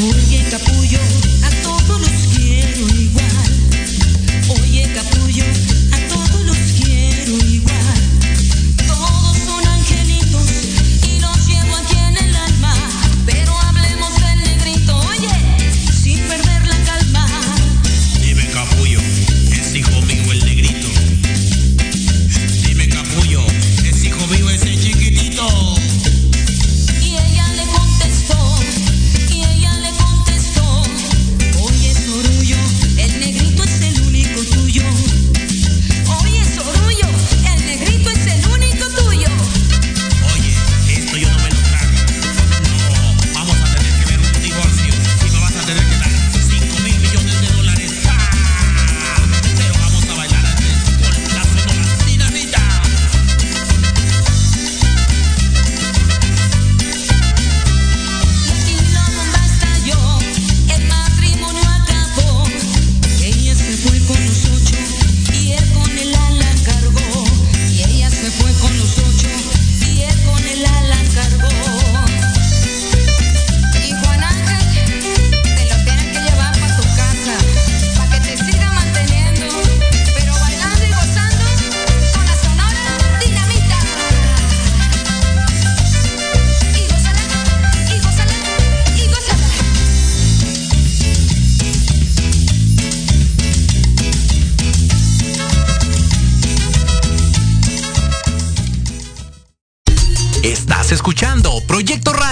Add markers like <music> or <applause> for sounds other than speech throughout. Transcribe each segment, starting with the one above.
Yeah.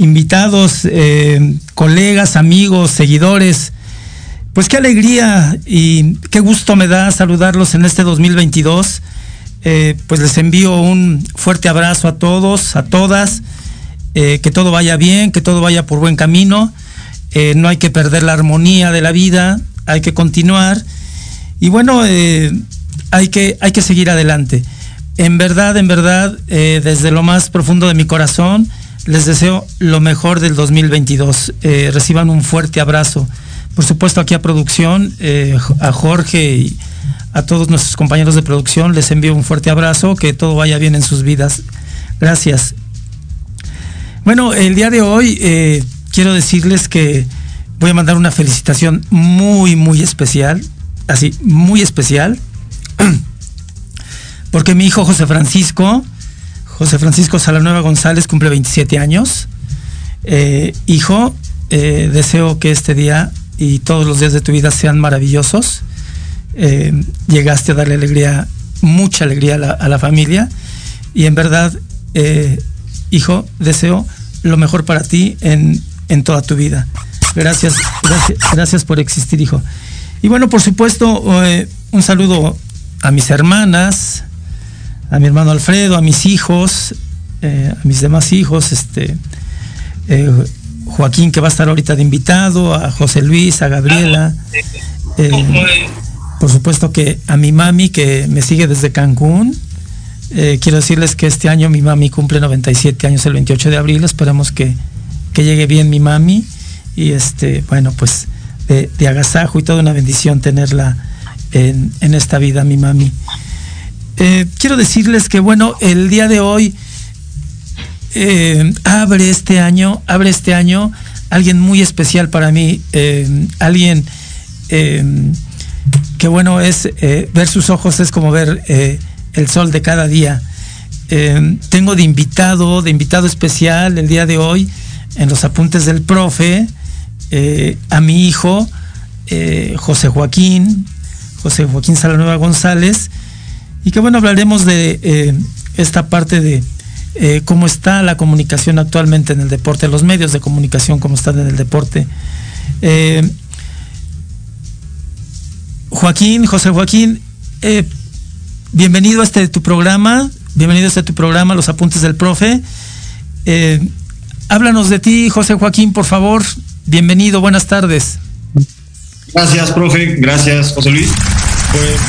invitados, eh, colegas, amigos, seguidores. Pues qué alegría y qué gusto me da saludarlos en este 2022. Eh, pues les envío un fuerte abrazo a todos, a todas. Eh, que todo vaya bien, que todo vaya por buen camino. no hay que perder la armonía de la vida, hay que continuar. Y bueno, hay, que, hay que seguir adelante. En verdad, en verdad, desde lo más profundo de mi corazón, les deseo lo mejor del 2022. Eh, reciban un fuerte abrazo. Por supuesto, aquí a producción, eh, a Jorge y a todos nuestros compañeros de producción, les envío un fuerte abrazo, que todo vaya bien en sus vidas. Gracias. Bueno, el día de hoy eh, quiero decirles que voy a mandar una felicitación muy, muy especial, así, muy especial, <clears throat> porque mi hijo José Francisco, José Francisco Salanueva González cumple 27 años. Eh, hijo, eh, deseo que este día y todos los días de tu vida sean maravillosos. Eh, llegaste a darle alegría, mucha alegría a la, familia. Y en verdad, hijo, deseo lo mejor para ti en, toda tu vida. Gracias, gracias por existir, hijo. Y bueno, por supuesto, un saludo a mis hermanas, a mi hermano Alfredo, a mis hijos, eh, a mis demás hijos, este, eh, Joaquín que va a estar ahorita de invitado, a José Luis, a Gabriela, eh, por supuesto que a mi mami que me sigue desde Cancún. quiero decirles que este año mi mami cumple 97 años el 28 de abril, esperamos que, llegue bien mi mami y este, bueno, pues de, agasajo y toda una bendición tenerla en, en esta vida, mi mami. Eh, quiero decirles que, bueno, el día de hoy eh, abre este año, abre este año alguien muy especial para mí, eh, alguien que, bueno, es ver sus ojos es como ver el sol de cada día. tengo de invitado, de invitado especial el día de hoy, en los apuntes del profe, a mi hijo, José Joaquín, José Joaquín Salanueva González, y que bueno, hablaremos de eh, esta parte de eh, cómo está la comunicación actualmente en el deporte, los medios de comunicación, cómo están en el deporte. Eh, Joaquín, José Joaquín, bienvenido a este tu programa, bienvenido a este tu programa, Los Apuntes del Profe. háblanos de ti, José Joaquín, por favor. Bienvenido, buenas tardes. Gracias, profe. Gracias, José Luis. Pues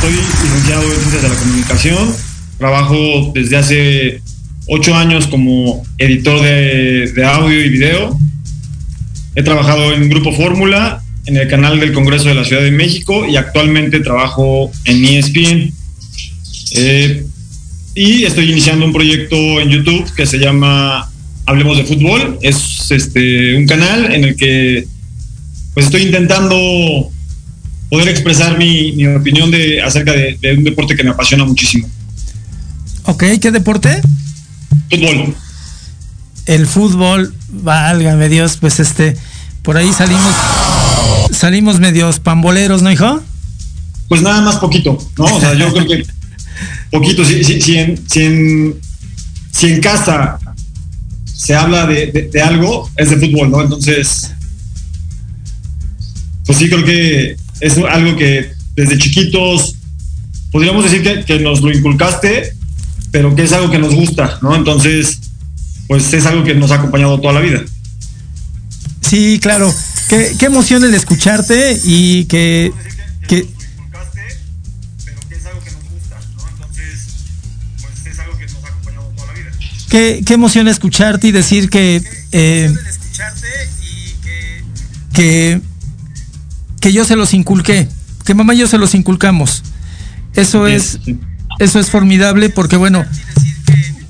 soy licenciado en Ciencias de la Comunicación. Trabajo desde hace ocho años como editor de, de audio y video. He trabajado en Grupo Fórmula, en el canal del Congreso de la Ciudad de México y actualmente trabajo en ESPN. Eh, y estoy iniciando un proyecto en YouTube que se llama Hablemos de Fútbol. Es este, un canal en el que pues estoy intentando poder expresar mi, opinión de, acerca de, un deporte que me apasiona muchísimo. Ok, ¿qué deporte? Fútbol. El fútbol, válgame Dios, pues este, por ahí salimos, salimos medios pamboleros, ¿no, hijo? Pues nada más poquito, ¿no? O sea, yo creo que <laughs> poquito, si, si, en, si, en, casa se habla de, de, algo, es de fútbol, ¿no? Entonces, pues sí creo que es algo que desde chiquitos podríamos decir que, nos lo inculcaste, pero que es algo que nos gusta, ¿no? Entonces, pues es algo que nos ha acompañado toda la vida. Sí, claro. Qué, qué emoción el escucharte y que, que Qué, qué emoción escucharte y decir que, eh, que que yo se los inculqué, que mamá y yo se los inculcamos. Eso es, eso es formidable porque bueno,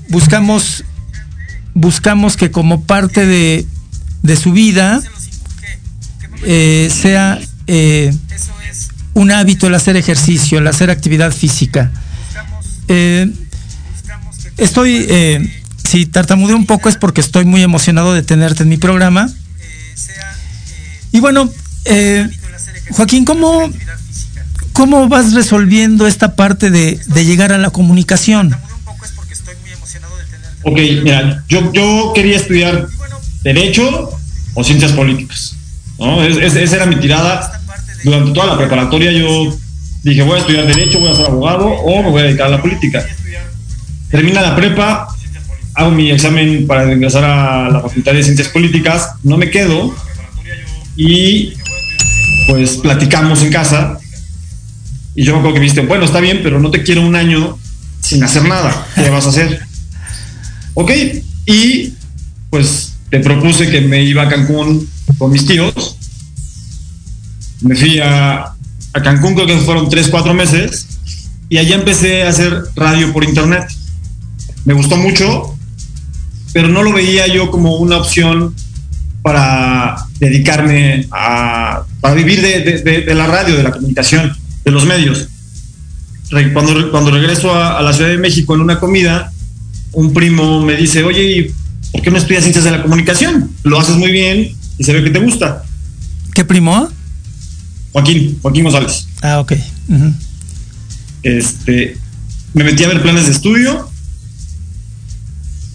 buscamos, buscamos que como parte de, de su vida eh, sea eh, un hábito el hacer ejercicio, el hacer actividad física. Eh, estoy, si tartamudeo un poco es porque estoy muy emocionado de tenerte en mi programa. Y bueno, Joaquín, ¿cómo, ¿cómo vas resolviendo esta parte de, llegar a la comunicación? Ok, mira, yo, yo quería estudiar Derecho o Ciencias Políticas. ¿no? esa era mi tirada. Durante toda la preparatoria yo dije, voy a estudiar Derecho, voy a ser abogado o me voy a dedicar a la política. Termina la prepa, hago mi examen para ingresar a la Facultad de Ciencias Políticas, no me quedo y pues platicamos en casa y yo me acuerdo que me dijiste, bueno, está bien, pero no te quiero un año sin hacer nada. ¿Qué vas a hacer? <laughs> Ok, y pues te propuse que me iba a Cancún con mis tíos. Me fui a, a Cancún, creo que fueron tres, cuatro meses, y allá empecé a hacer radio por internet. Me gustó mucho, pero no lo veía yo como una opción para dedicarme a, para vivir de, la radio, de la comunicación, de los medios. Cuando, cuando regreso a, la Ciudad de México en una comida, un primo me dice, oye, ¿por qué no estudias ciencias de la comunicación? Lo haces muy bien y se ve que te gusta. ¿Qué primo? Joaquín, Joaquín González. Ah, ok. Este, me metí a ver planes de estudio.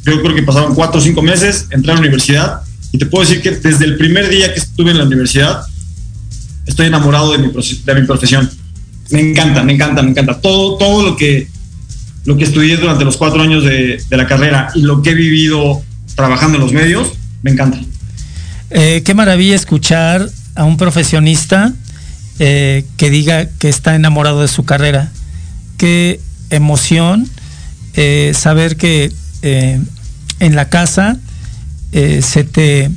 Yo creo que pasaron cuatro o cinco meses, entré a la universidad y te puedo decir que desde el primer día que estuve en la universidad, estoy enamorado de mi, de mi profesión. Me encanta, me encanta, me encanta. Todo, todo lo que, lo que estudié durante los cuatro años de, la carrera y lo que he vivido trabajando en los medios, me encanta. Eh, qué maravilla escuchar a un profesionista eh, que diga que está enamorado de su carrera. Qué emoción eh, saber que en la casa se te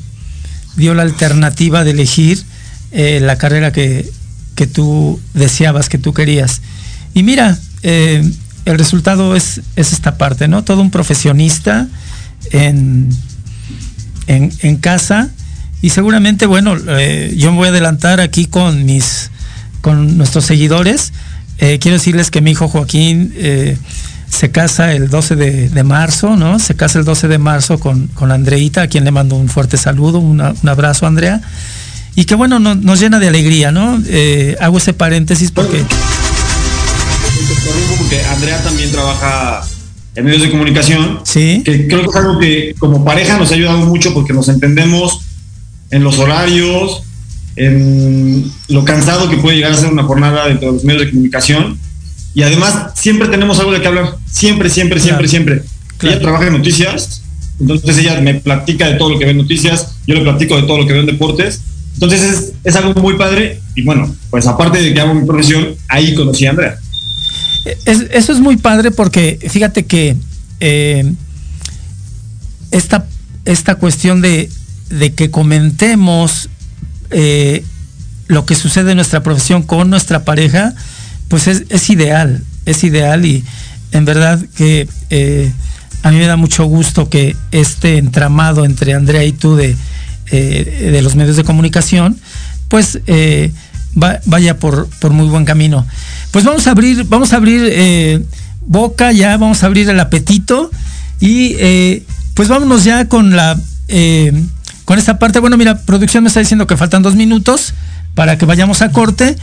dio la alternativa de elegir eh, la carrera que, tú deseabas, que tú querías. Y mira, eh, el resultado es, es, esta parte, ¿no? Todo un profesionista en, en, casa. Y seguramente, bueno, yo me voy a adelantar aquí con mis, con nuestros seguidores. quiero decirles que mi hijo Joaquín se casa el 12 de, marzo, ¿no? Se casa el 12 de marzo con, con Andreita, a quien le mando un fuerte saludo, un abrazo, Andrea. Y que bueno, nos llena de alegría, ¿no? Eh, hago ese paréntesis porque... porque Andrea también trabaja en medios de comunicación. Sí. Que creo que es algo que como pareja nos ha ayudado mucho porque nos entendemos en los horarios, en lo cansado que puede llegar a ser una jornada dentro de los medios de comunicación. Y además siempre tenemos algo de qué hablar. Siempre, siempre, siempre, Claro. siempre. Claro. Ella trabaja en noticias, entonces ella me platica de todo lo que ve en noticias, yo le platico de todo lo que veo en deportes. Entonces es, es algo muy padre y bueno, pues aparte de que hago mi profesión, ahí conocí a Andrea. Es- eso es muy padre porque fíjate que eh, esta, esta cuestión de, de que comentemos eh, lo que sucede en nuestra profesión con nuestra pareja, pues es, es ideal, es ideal y en verdad que eh, a mí me da mucho gusto que este entramado entre Andrea y tú de, eh, de los medios de comunicación, pues eh, va- vaya por, por muy buen camino. Pues vamos a abrir, vamos a abrir eh, boca ya, vamos a abrir el apetito y eh, pues vámonos ya con la con esta parte. Bueno, mira, producción me está diciendo que faltan dos minutos para que vayamos a corte.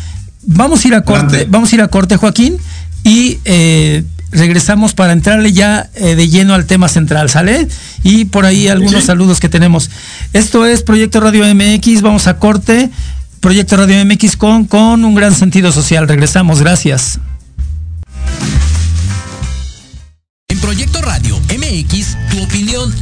Vamos a ir a corte, vamos a ir a corte, Joaquín, y eh, regresamos para entrarle ya eh, de lleno al tema central, ¿sale? Y por ahí algunos sí. saludos que tenemos. Esto es Proyecto Radio MX, vamos a corte. Proyecto Radio MX con, con un gran sentido social. Regresamos, gracias. En Proyecto Radio MX,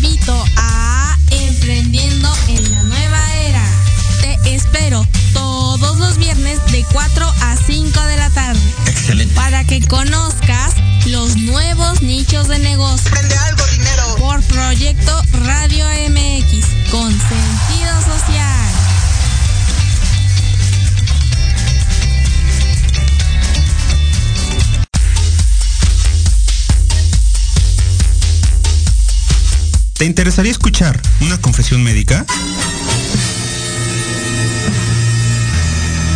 Invito a Emprendiendo en la Nueva Era. Te espero todos los viernes de 4 a 5 de la tarde. Excelente. Para que conozcas los nuevos nichos de negocio. Prende algo, dinero. Por Proyecto Radio MX. Con sentido social. ¿Te interesaría escuchar una confesión médica?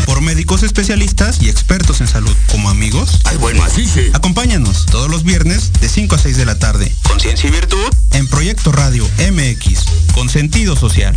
Por médicos especialistas y expertos en salud como amigos. Ay, bueno, así sí. Acompáñanos todos los viernes de 5 a 6 de la tarde. Conciencia y virtud en Proyecto Radio MX con sentido social.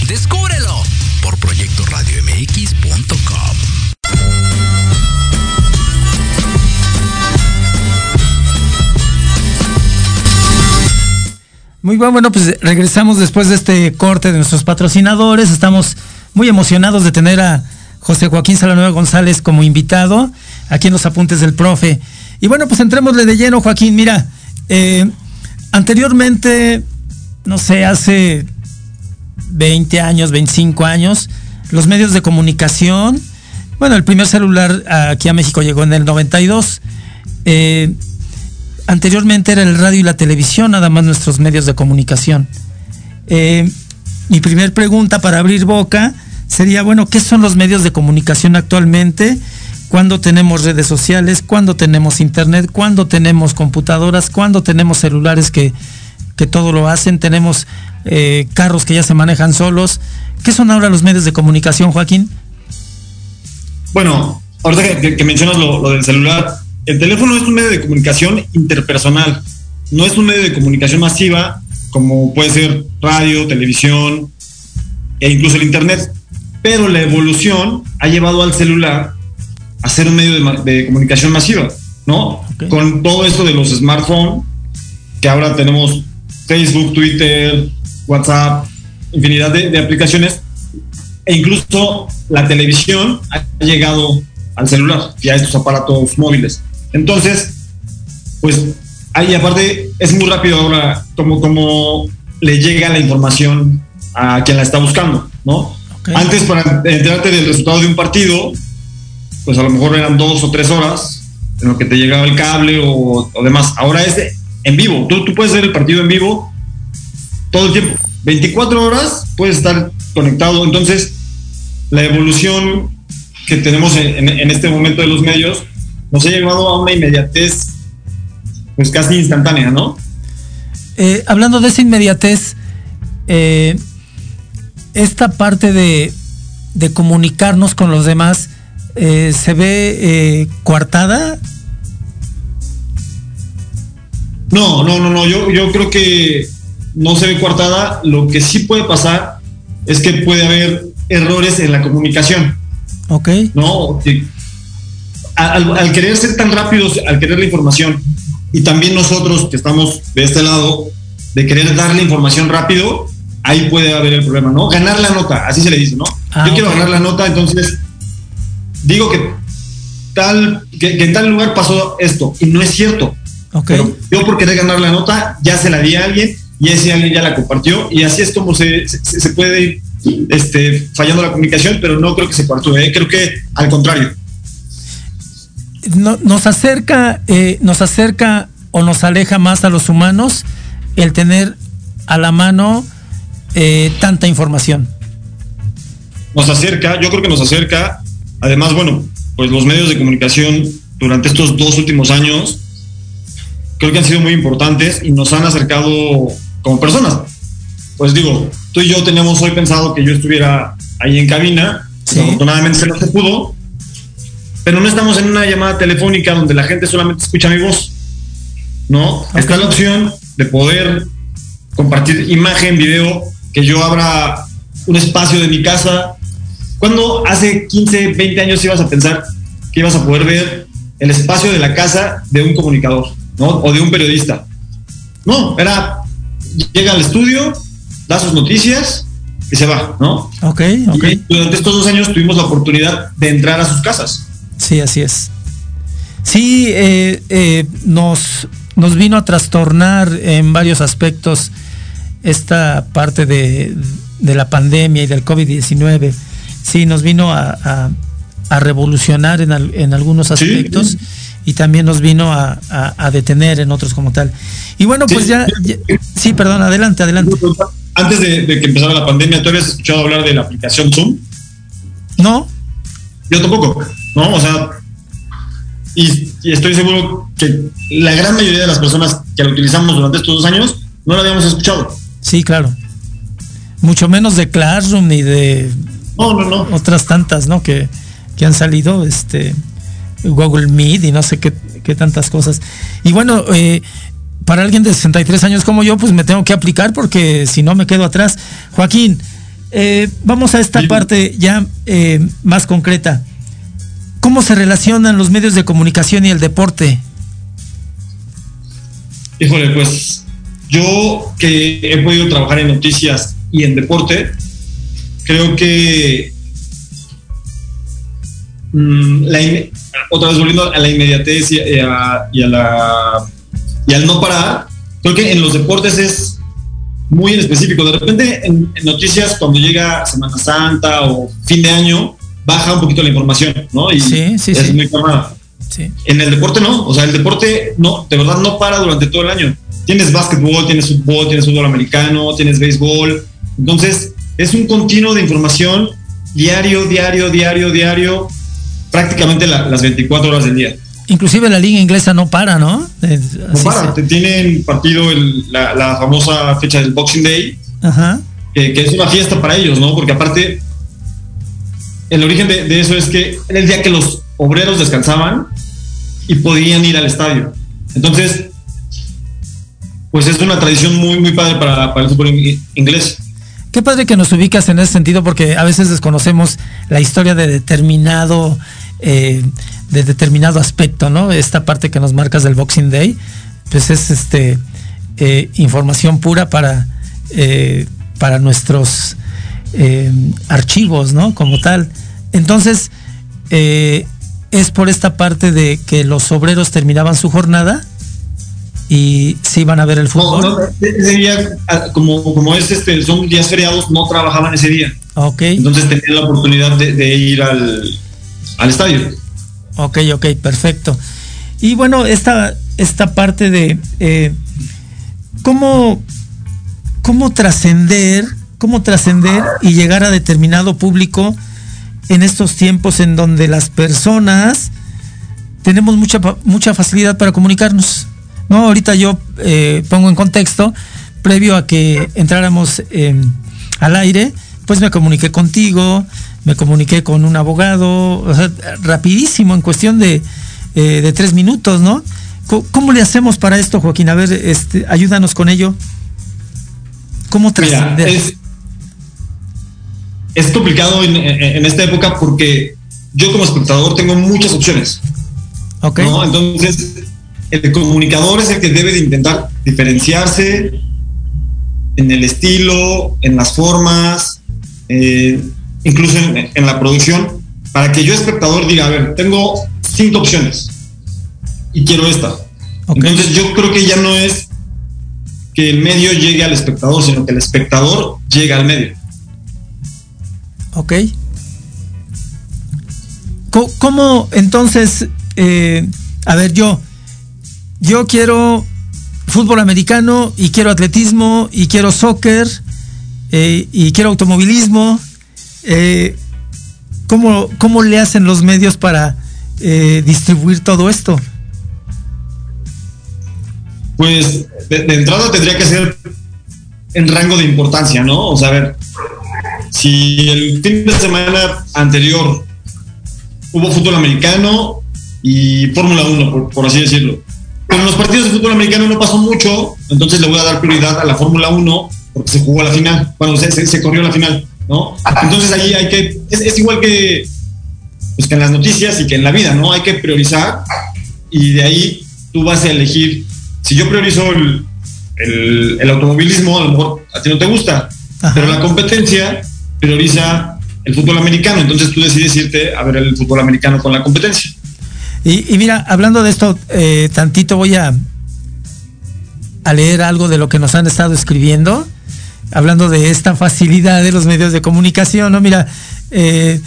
¡Descúbrelo! por proyectoradiomx.com. Muy bien, bueno, pues regresamos después de este corte de nuestros patrocinadores. Estamos muy emocionados de tener a José Joaquín Salanueva González como invitado aquí en los apuntes del profe. Y bueno, pues entrémosle de lleno, Joaquín. Mira, eh, anteriormente, no sé, hace 20 años, 25 años, los medios de comunicación, bueno, el primer celular aquí a México llegó en el 92. Eh, anteriormente era el radio y la televisión, nada más nuestros medios de comunicación. Eh, mi primer pregunta para abrir boca sería, bueno, ¿qué son los medios de comunicación actualmente? ¿Cuándo tenemos redes sociales? ¿Cuándo tenemos internet? ¿Cuándo tenemos computadoras? ¿Cuándo tenemos celulares que, que todo lo hacen? ¿Tenemos eh, carros que ya se manejan solos? ¿Qué son ahora los medios de comunicación, Joaquín? Bueno, ahorita que, mencionas lo, lo del celular, el teléfono es un medio de comunicación interpersonal, no es un medio de comunicación masiva como puede ser radio, televisión e incluso el internet. Pero la evolución ha llevado al celular a ser un medio de, de comunicación masiva, ¿no? Con todo esto de los smartphones, que ahora tenemos Facebook, Twitter, WhatsApp, infinidad de, de aplicaciones, e incluso la televisión ha llegado al celular y a estos aparatos móviles. Entonces, pues ahí aparte es muy rápido ahora como, como le llega la información a quien la está buscando, ¿no? Ok. Antes para enterarte del resultado de un partido, pues a lo mejor eran dos o tres horas en lo que te llegaba el cable o, o demás. Ahora es de- en vivo. Tú, tú puedes ver el partido en vivo todo el tiempo. 24 horas puedes estar conectado. Entonces, la evolución que tenemos en, este momento de los medios nos ha llevado a una inmediatez pues casi instantánea, ¿no? Eh, hablando de esa inmediatez, eh, esta parte de, de comunicarnos con los demás eh, se ve coartada. No, no, no, no. Yo, yo creo que no se ve coartada. Lo que sí puede pasar es que puede haber errores en la comunicación, Ok. ¿no? Que Al, al querer ser tan rápidos, al querer la información, y también nosotros que estamos de este lado, de querer darle información rápido, ahí puede haber el problema, ¿no? Ganar la nota, así se le dice, ¿no? Ah, yo quiero ganar la nota, entonces digo que tal, que, que en tal lugar pasó esto, y no es cierto. Ok. Pero yo por querer ganar la nota ya se la di a alguien y ese alguien ya la compartió y así es como se, se, se puede ir este, fallando la comunicación, pero no creo que se cuartúe, ¿eh? creo que al contrario. No- nos acerca, eh, nos acerca o nos aleja más a los humanos el tener a la mano eh, tanta información. Nos acerca, yo creo que nos acerca, además, bueno, pues los medios de comunicación durante estos dos últimos años creo que han sido muy importantes y nos han acercado como personas. Pues digo, tú y yo teníamos hoy pensado que yo estuviera ahí en cabina, Sí. afortunadamente no se pudo, pero no estamos en una llamada telefónica donde la gente solamente escucha mi voz, ¿no? Está la opción de poder compartir imagen, video, que yo abra un espacio de mi casa. Cuando hace 15, 20 años ibas a pensar que ibas a poder ver el espacio de la casa de un comunicador, ¿no? O de un periodista. No, era, llega al estudio, da sus noticias y se va, ¿no? Ok, ok. Y durante estos dos años tuvimos la oportunidad de entrar a sus casas. Sí, así es. Sí, eh, eh, nos, nos vino a trastornar en varios aspectos esta parte de, de la pandemia y del COVID-19. Sí, nos vino a, a- a revolucionar en, al- en algunos Sí. Y también nos vino a, a- a detener en otros como tal. Y bueno, pues Sí. ya, ya- sí, perdón, adelante, adelante. Antes de, de que empezara la pandemia, ¿tú habías escuchado hablar de la aplicación Zoom? No, Yo tampoco, ¿no? O sea, y, y estoy seguro que la gran mayoría de las personas que lo utilizamos durante estos dos años no lo habíamos escuchado. sí, claro. Mucho menos de Classroom ni de No, no, no. otras tantas, ¿no? Que, que han salido, este, Google Meet y no sé qué, qué tantas cosas. Y bueno, eh, para alguien de 63 años como yo, pues me tengo que aplicar porque si no me quedo atrás. Joaquín, eh, vamos a esta parte ya eh, más concreta. ¿Cómo se relacionan los medios de comunicación y el deporte? Híjole, pues yo que he podido trabajar en noticias y en deporte, creo que mm, la otra vez volviendo a la inmediatez y a, y a la y al no parar, creo que en los deportes es muy en específico. De repente en, en noticias cuando llega Semana Santa o fin de año baja un poquito la información, ¿no? Y Sí, sí, es sí. muy calmada. Sí. En el deporte no, o sea, el deporte no, de verdad no para durante todo el año. Tienes básquetbol, tienes fútbol, tienes fútbol americano, tienes béisbol. Entonces, es un continuo de información diario, diario, diario, diario, prácticamente la- las 24 horas del día. Inclusive la liga inglesa no para, ¿no? Eh, No para, se- tienen partido el- la, la famosa fecha del Boxing Day, Ajá. que, que es una fiesta para ellos, ¿no? Porque aparte, el origen de, de eso es que era el día que los obreros descansaban y podían ir al estadio. Entonces, pues es una tradición muy, muy padre para, para el fútbol inglés. Qué padre que nos ubicas en ese sentido porque a veces desconocemos la historia de determinado, eh, de determinado aspecto, ¿no? Esta parte que nos marcas del Boxing Day, pues es este eh, información pura para, eh, para nuestros archivos, ¿no? Como tal. Entonces, es por esta parte de que los obreros terminaban su jornada y si iban a ver el fútbol. No, ese día, ah, como, como es este, son días feriados, no trabajaban ese día. Ok. Entonces tenían la oportunidad de, ir al, al, estadio. Ok, ok, perfecto. Y bueno, esta, esta parte de eh, cómo, cómo trascender, cómo trascender y llegar a determinado público en estos tiempos en donde las personas tenemos mucha, mucha facilidad para comunicarnos. No, ahorita yo eh, pongo en contexto, previo a que entráramos al aire, pues me comuniqué contigo, me comuniqué con un abogado, o sea, rapidísimo, en cuestión de, eh, tres minutos, ¿no? ¿Cómo, le hacemos para esto, Joaquín? A ver, este, ayúdanos con ello. ¿Cómo trascender? Es, es, complicado en, en, esta época porque yo como espectador tengo muchas opciones. Ok. ¿no? Entonces, el comunicador es el que debe de intentar diferenciarse en el estilo, en las formas, eh, incluso en, la producción, para que yo espectador diga, a ver, tengo cinco opciones y quiero esta. Entonces yo creo que ya no es que el medio llegue al espectador, sino que el espectador llega al medio. Ok. ¿Cómo entonces, eh, a ver, yo, yo quiero fútbol americano y quiero atletismo y quiero soccer eh, y quiero automovilismo. Eh, ¿cómo, le hacen los medios para eh, distribuir todo esto? Pues de, entrada tendría que ser en rango de importancia, ¿no? O sea, a ver, si el fin de semana anterior hubo fútbol americano y Fórmula 1, por así decirlo, en los partidos de fútbol americano no pasó mucho, entonces le voy a dar prioridad a la Fórmula 1 porque se jugó a la final, cuando se, se, corrió la final, ¿no? Entonces ahí hay que, es, igual que, pues que en las noticias y que en la vida, ¿no? Hay que priorizar y de ahí tú vas a elegir, si yo priorizo el, el, automovilismo, a lo mejor a ti no te gusta, pero la competencia prioriza el fútbol americano, entonces tú decides irte a ver el fútbol americano con la competencia. Y, mira, hablando de esto, eh, tantito voy a, a leer algo de lo que nos han estado escribiendo, hablando de esta facilidad de los medios de comunicación, ¿no? Mira, eh,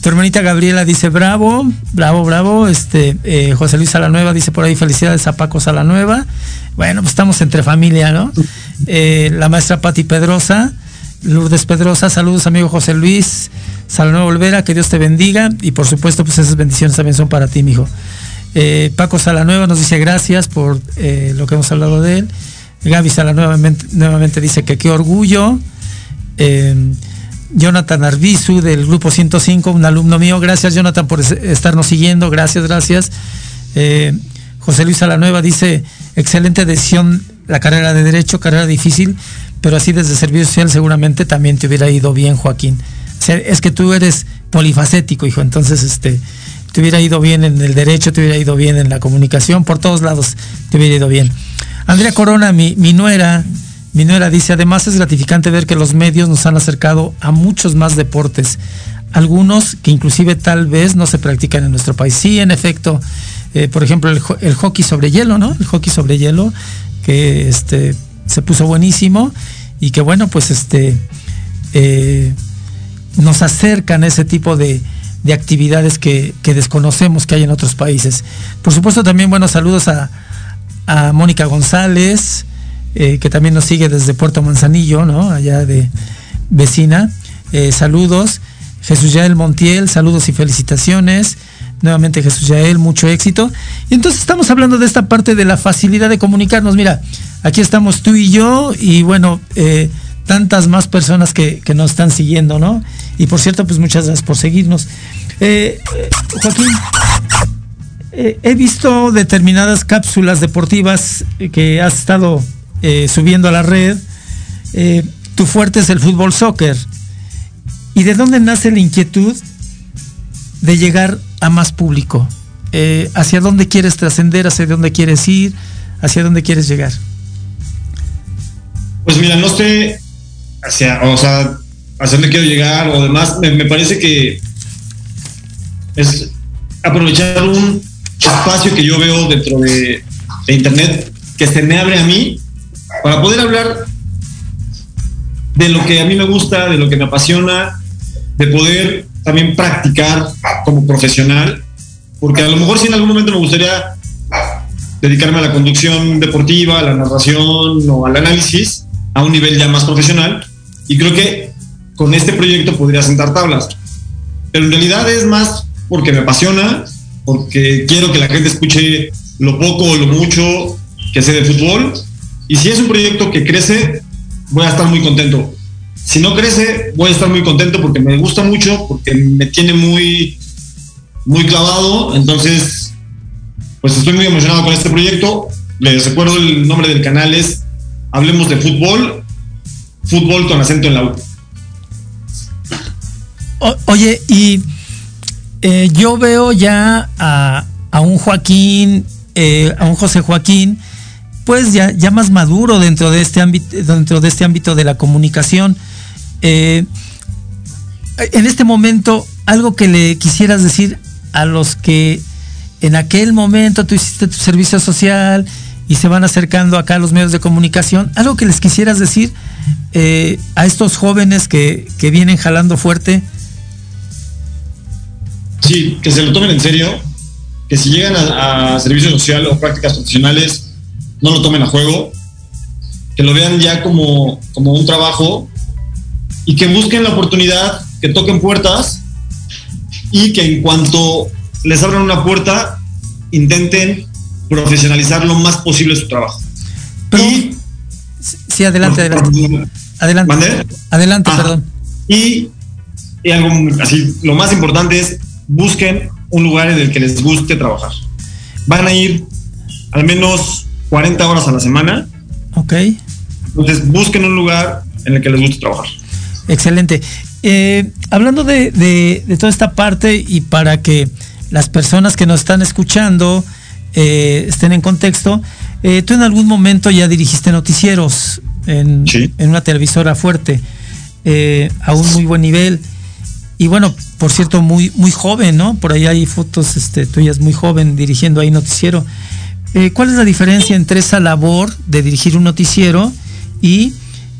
tu hermanita Gabriela dice bravo, bravo, bravo. Este, eh, José Luis Salanueva dice por ahí felicidades a Paco Salanueva. Bueno, pues estamos entre familia, ¿no? la maestra Patti Pedrosa, Lourdes Pedrosa, saludos amigo José Luis. Salanueva Olvera, que Dios te bendiga y por supuesto pues esas bendiciones también son para ti, mijo. Eh, Paco Salanueva nos dice gracias por eh, lo que hemos hablado de él. Gaby Salanueva nuevamente dice que qué orgullo. Eh, Jonathan Arbizu del grupo 105, un alumno mío. Gracias Jonathan por estarnos siguiendo. Gracias, gracias. José Luis Salanueva dice, excelente decisión la carrera de derecho, carrera difícil, pero así desde servicio social seguramente también te hubiera ido bien, Joaquín es que tú eres polifacético, hijo, entonces este, te hubiera ido bien en el derecho, te hubiera ido bien en la comunicación, por todos lados te hubiera ido bien. Andrea Corona, mi, mi nuera, mi nuera dice, además es gratificante ver que los medios nos han acercado a muchos más deportes, algunos que inclusive tal vez no se practican en nuestro país. Sí, en efecto, eh, por ejemplo, el, hockey sobre hielo, ¿no? El hockey sobre hielo, que este, se puso buenísimo y que bueno, pues este... Eh, nos acercan a ese tipo de, actividades que, desconocemos que hay en otros países. Por supuesto también buenos saludos a, Mónica González, eh, que también nos sigue desde Puerto Manzanillo, ¿no? Allá de vecina. Eh, saludos. Jesús Yael Montiel, saludos y felicitaciones. Nuevamente Jesús Yael, mucho éxito. Y entonces estamos hablando de esta parte de la facilidad de comunicarnos. Mira, aquí estamos tú y yo y bueno, eh, tantas más personas que, nos están siguiendo, ¿no? Y por cierto, pues muchas gracias por seguirnos. Eh, eh, Joaquín, eh, he visto determinadas cápsulas deportivas que has estado subiendo a la red. Tu fuerte es el fútbol soccer. ¿Y de dónde nace la inquietud de llegar a más público? ¿Hacia dónde quieres trascender? ¿Hacia dónde quieres ir? ¿Hacia dónde quieres llegar? Pues mira, no sé hacia, o sea, hacia dónde quiero llegar o demás. Me, parece que es aprovechar un espacio que yo veo dentro de, de Internet que se me abre a mí para poder hablar de lo que a mí me gusta, de lo que me apasiona, de poder también practicar como profesional, porque a lo mejor si en algún momento me gustaría dedicarme a la conducción deportiva, a la narración o al análisis a un nivel ya más profesional, y creo que con este proyecto podría sentar tablas. Pero en realidad es más porque me apasiona, porque quiero que la gente escuche lo poco o lo mucho que sé de fútbol. Y si es un proyecto que crece, voy a estar muy contento. Si no crece, voy a estar muy contento porque me gusta mucho, porque me tiene muy, muy clavado. Entonces, pues estoy muy emocionado con este proyecto. Les recuerdo el nombre del canal es Hablemos de Fútbol, Fútbol con acento en la U. Oye, y eh, yo veo ya a, a un Joaquín, eh, a un José Joaquín, pues ya, ya más maduro dentro de este ámbito, dentro de este ámbito de la comunicación. Eh, en este momento, algo que le quisieras decir a los que en aquel momento tú hiciste tu servicio social y se van acercando acá a los medios de comunicación, algo que les quisieras decir eh, a estos jóvenes que, que vienen jalando fuerte. Sí, que se lo tomen en serio, que si llegan a, a servicio social o prácticas profesionales, no lo tomen a juego, que lo vean ya como, como un trabajo y que busquen la oportunidad, que toquen puertas y que en cuanto les abran una puerta, intenten profesionalizar lo más posible su trabajo. Pero, y, sí, adelante, adelante. Adelante. ¿Mandé? Adelante, Ah, perdón. Y, y algo así, lo más importante es busquen un lugar en el que les guste trabajar. Van a ir al menos 40 horas a la semana, Ok, entonces busquen un lugar en el que les guste trabajar. excelente. Eh, hablando de, de- de toda esta parte y para que las personas que nos están escuchando eh, estén en contexto, eh, tú en algún momento ya dirigiste noticieros en, Sí. en una televisora fuerte, eh, a un muy buen nivel. Y bueno, por cierto, muy, muy joven, ¿no? Por ahí hay fotos este, tuyas muy joven dirigiendo ahí noticiero. Eh, ¿Cuál es la diferencia entre esa labor de dirigir un noticiero y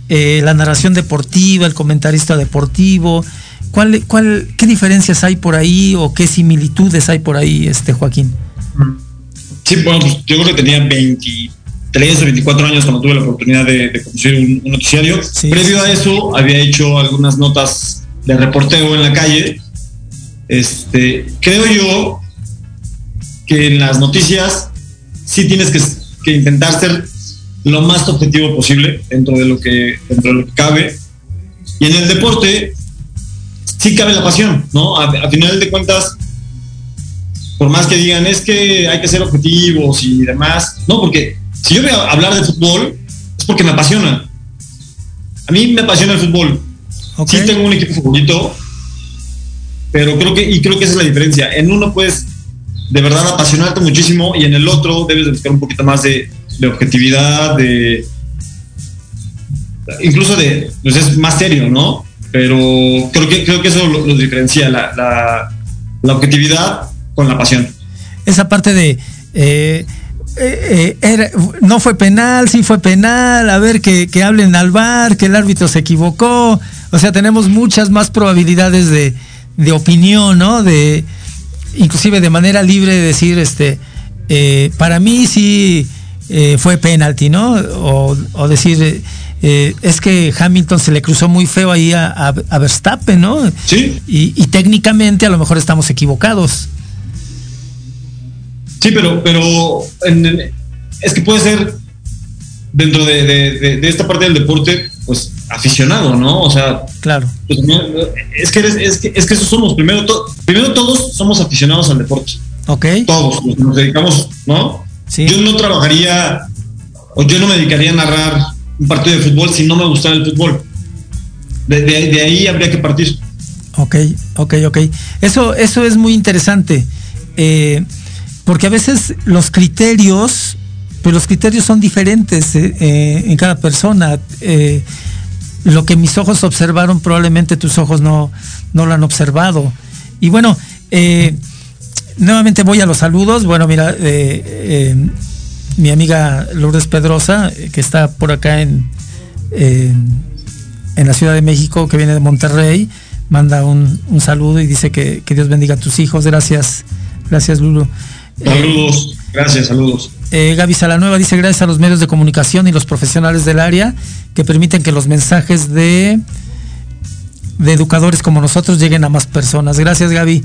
eh, la narración deportiva, el comentarista deportivo? ¿Cuál, cuál, ¿Qué diferencias hay por ahí o qué similitudes hay por ahí, este Joaquín? Sí, bueno, pues yo creo que tenía 23 o 24 años cuando tuve la oportunidad de, de conducir un, un noticiario. Sí. Previo a eso, había hecho algunas notas de reporteo en la calle. Este, creo yo que en las noticias sí tienes que, que intentar ser lo más objetivo posible dentro de lo que dentro de lo que cabe. Y en el deporte sí cabe la pasión, ¿no? A, a final de cuentas, por más que digan es que hay que ser objetivos y demás, no, porque si yo voy a hablar de fútbol es porque me apasiona. A mí me apasiona el fútbol. Ok. Sí tengo un equipo favorito, pero creo que y creo que esa es la diferencia. En uno puedes de verdad apasionarte muchísimo y en el otro debes de buscar un poquito más de, de objetividad, de incluso de pues es más serio, ¿no? Pero creo que creo que eso lo, lo diferencia la, la, la objetividad con la pasión. esa parte de eh, eh, eh, era- no fue penal, sí fue penal, a ver que, que hablen al bar, que el árbitro se equivocó. O sea, tenemos muchas más probabilidades de, de opinión, ¿no? De, inclusive de manera libre de decir, este, eh, para mí sí eh, fue penalti, ¿no? O, o decir, eh, es que Hamilton se le cruzó muy feo ahí a, a- a Verstappen, ¿no? Sí, Y, y técnicamente a lo mejor estamos equivocados. Sí, pero, pero en- en- es que puede ser dentro de, de- de- de esta parte del deporte, pues aficionado, ¿no? O sea, Claro. pues, es, que eres- es que es que eso somos. Primero, to- primero todos somos aficionados al deporte. Ok. Todos los que nos dedicamos, ¿no? Sí. Yo no trabajaría o yo no me dedicaría a narrar un partido de fútbol si no me gustara el fútbol. De, de- de ahí habría que partir. Ok, ok, ok. Eso, eso es muy interesante. eh, porque a veces los criterios, pues los criterios son diferentes eh, eh, en cada persona. Eh, lo que mis ojos observaron, probablemente tus ojos no, no lo han observado. Y bueno, nuevamente voy a los saludos. Bueno, mira, mi amiga Lourdes Pedrosa, que está por acá en, en, la Ciudad de México, que viene de Monterrey, manda un, saludo y dice que, que Dios bendiga a tus hijos. Gracias, gracias Lulu. Saludos, gracias, saludos. eh, Gaby Salanueva dice gracias a los medios de comunicación y los profesionales del área que permiten que los mensajes de, educadores como nosotros lleguen a más personas. Gracias Gaby.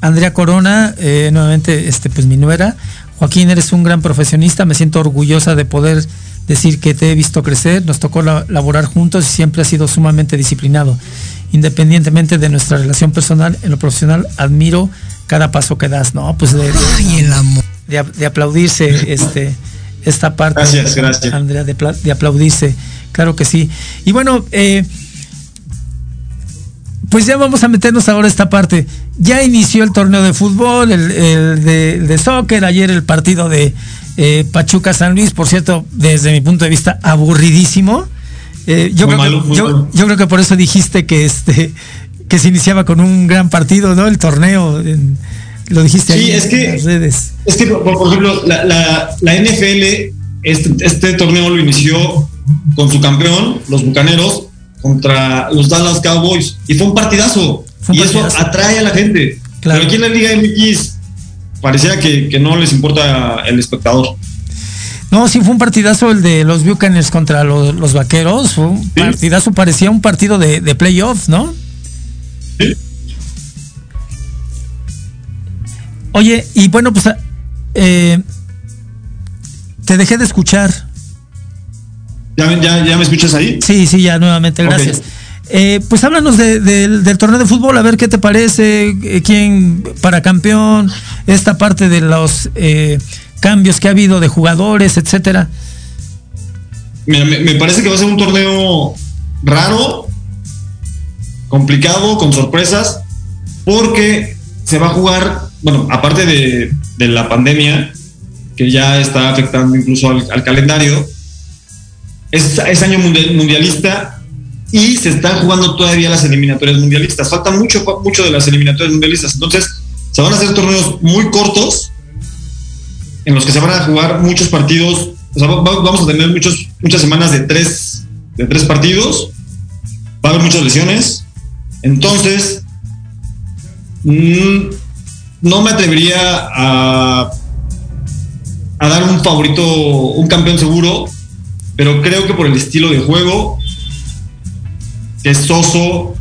Andrea Corona, eh, nuevamente, este, pues mi nuera. Joaquín, eres un gran profesionista. Me siento orgullosa de poder decir que te he visto crecer. Nos tocó la- laborar juntos y siempre has sido sumamente disciplinado. Independientemente de nuestra relación personal, en lo profesional admiro cada paso que das. No, pues de, de- de, ap- de aplaudirse este esta parte Gracias, gracias. Andrea de, pla- de aplaudirse claro que sí y bueno eh, pues ya vamos a meternos ahora a esta parte ya inició el torneo de fútbol el, el de, el de soccer ayer el partido de eh, Pachuca San Luis por cierto desde mi punto de vista aburridísimo Eh, yo, Muy creo malo que, yo, fútbol. yo creo que por eso dijiste que este que se iniciaba con un gran partido no el torneo en- lo dijiste Sí, ahí es en que- las redes Es que, por, por ejemplo, la, la- la NFL, este, este torneo lo inició con su campeón, los Bucaneros, contra los Dallas Cowboys. Y fue un partidazo. Fue un y eso atrae a la gente. Claro. Pero aquí en la Liga MX parecía que, que no les importa el espectador. No, sí fue un partidazo el de los Buccaneers contra los, los Vaqueros. Fue un partidazo, parecía un partido de, de playoff, ¿no? Oye, y bueno, pues eh, te dejé de escuchar. ¿Ya, ya, ya me escuchas ahí? Sí, sí, ya nuevamente, gracias. Eh, pues háblanos de- del- del torneo de fútbol, a ver qué te parece, eh, quién para campeón, esta parte de los eh, cambios que ha habido de jugadores, etcétera. Mira, me, me parece que va a ser un torneo raro, complicado, con sorpresas, porque se va a jugar, bueno, aparte de, de la pandemia, que ya está afectando incluso al, al calendario, es, es año mundial- mundialista y se están jugando todavía las eliminatorias mundialistas. Falta mucho, mucho de las eliminatorias mundialistas. Entonces, se van a hacer torneos muy cortos en los que se van a jugar muchos partidos. O sea, va- va- vamos a tener muchos, muchas semanas de tres, de tres partidos. Va a haber muchas lesiones. Entonces, mm, no me atrevería a, a dar un favorito, un campeón seguro, pero creo que por el estilo de juego, que es soso,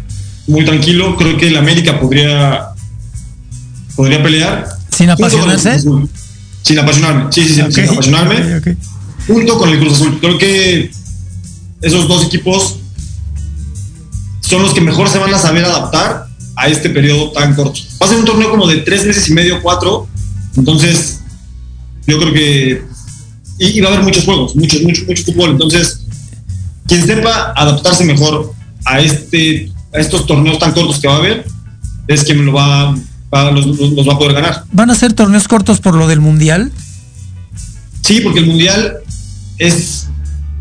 muy tranquilo, creo que el América podría, podría pelear. Sin apasionarse. Sin apasionarme, sí, sí, sí, sin apasionarme. Junto con el Cruz Azul. Creo que esos dos equipos son los que mejor se van a saber adaptar a este periodo tan corto. Va a ser un torneo como de tres meses y medio, cuatro. Entonces, yo creo que. Y, y va a haber muchos juegos, muchos, mucho, mucho fútbol. Entonces, quien sepa adaptarse mejor a este a estos torneos tan cortos que va a haber, es quien lo va, va- los, va a poder ganar. ¿Van a ser torneos cortos por lo del mundial? Sí, porque el mundial es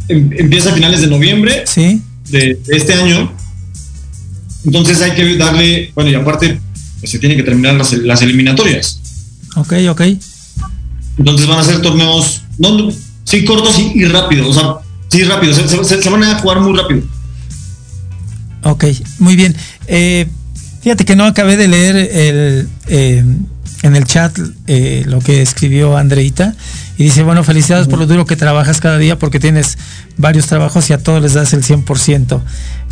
em- empieza a finales de noviembre Sí. de, de este año. Entonces hay que darle, bueno, y aparte pues, se tienen que terminar las, las eliminatorias. Ok, ok. Entonces van a ser torneos, no, sí, cortos y, y rápidos. O sea, sí, rápidos. Se, se- se van a jugar muy rápido. Ok, muy bien. Eh, fíjate que no acabé de leer el, eh, en el chat eh, lo que escribió Andreita y dice, bueno, felicidades por lo duro que trabajas cada día porque tienes varios trabajos y a todos les das el 100%.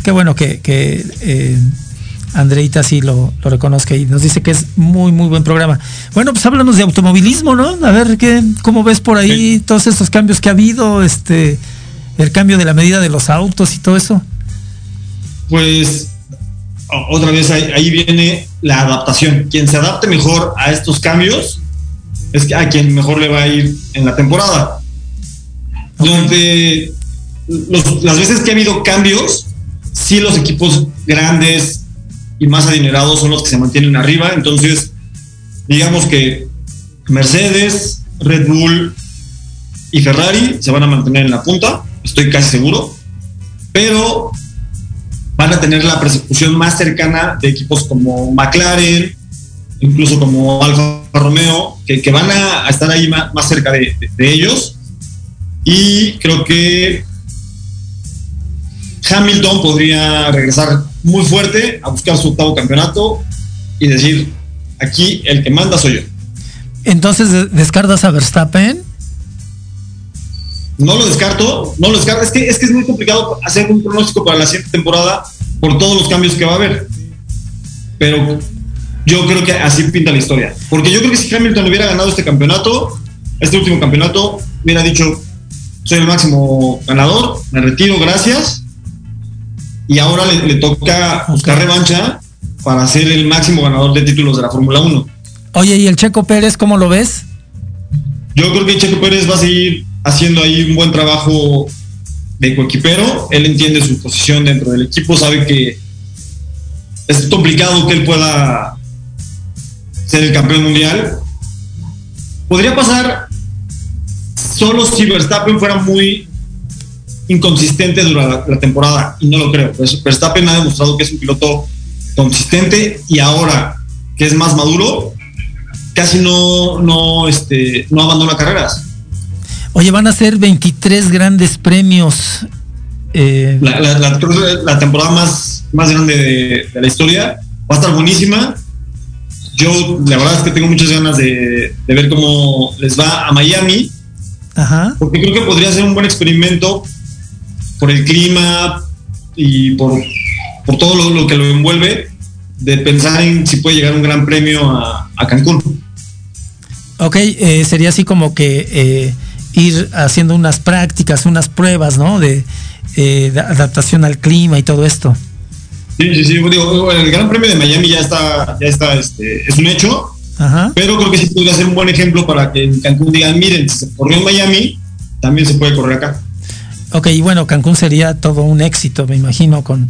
Qué bueno que, que eh, Andreita sí lo, lo reconozca y nos dice que es muy, muy buen programa. Bueno, pues háblanos de automovilismo, ¿no? A ver, ¿qué, ¿cómo ves por ahí todos estos cambios que ha habido? este El cambio de la medida de los autos y todo eso. Pues otra vez ahí, ahí viene la adaptación. Quien se adapte mejor a estos cambios es que- a quien mejor le va a ir en la temporada. Los- las veces que ha habido cambios, sí los equipos grandes y más adinerados son los que se mantienen arriba. Entonces, digamos que Mercedes, Red Bull y Ferrari se van a mantener en la punta, estoy casi seguro, pero van a tener la persecución más cercana de equipos como McLaren, incluso como Alfa Romeo, que, que van a, a estar ahí más, más cerca de, de- de ellos. Y creo que Hamilton podría regresar muy fuerte a buscar su octavo campeonato y decir, aquí el que manda soy yo. Entonces, de- ¿descartas a Verstappen? No lo descarto, no lo descarto. Es que, es que es muy complicado hacer un pronóstico para la siguiente temporada por todos los cambios que va a haber. Pero yo creo que así pinta la historia. Porque yo creo que si Hamilton hubiera ganado este campeonato, este último campeonato, hubiera dicho, soy el máximo ganador, me retiro, gracias. Y ahora le, le toca buscar revancha para ser el máximo ganador de títulos de la Fórmula 1. Oye, ¿y el Checo Pérez cómo lo ves? Yo creo que Checo Pérez va a seguir haciendo ahí un buen trabajo de coequipero. Él entiende su posición dentro del equipo, sabe que es complicado que él pueda ser el campeón mundial. Podría pasar solo si Verstappen fuera muy inconsistente durante la, la temporada, y no lo creo. Pues Verstappen ha demostrado que es un piloto consistente y ahora que es más maduro, casi no, no, este, no abandona carreras. Oye, van a ser 23 grandes premios. eh, La, la- la- creo que la temporada más, más grande de, de la historia va a estar buenísima. Yo, la verdad es que tengo muchas ganas de, de ver cómo les va a Miami, Ajá. porque creo que podría ser un buen experimento por el clima y por, por todo lo, lo que lo envuelve, de pensar en si puede llegar un gran premio a, a Cancún. Ok, eh, sería así como que eh, ir haciendo unas prácticas, unas pruebas, ¿no? De, eh, de adaptación al clima y todo esto. Sí, sí, sí. Digo, el Gran Premio de Miami ya está, ya está, este, es un hecho. Ajá. Pero creo que sí podría ser un buen ejemplo para que en Cancún digan, miren, si se corrió en Miami, también se puede correr acá. Ok, y bueno, Cancún sería todo un éxito, me imagino, con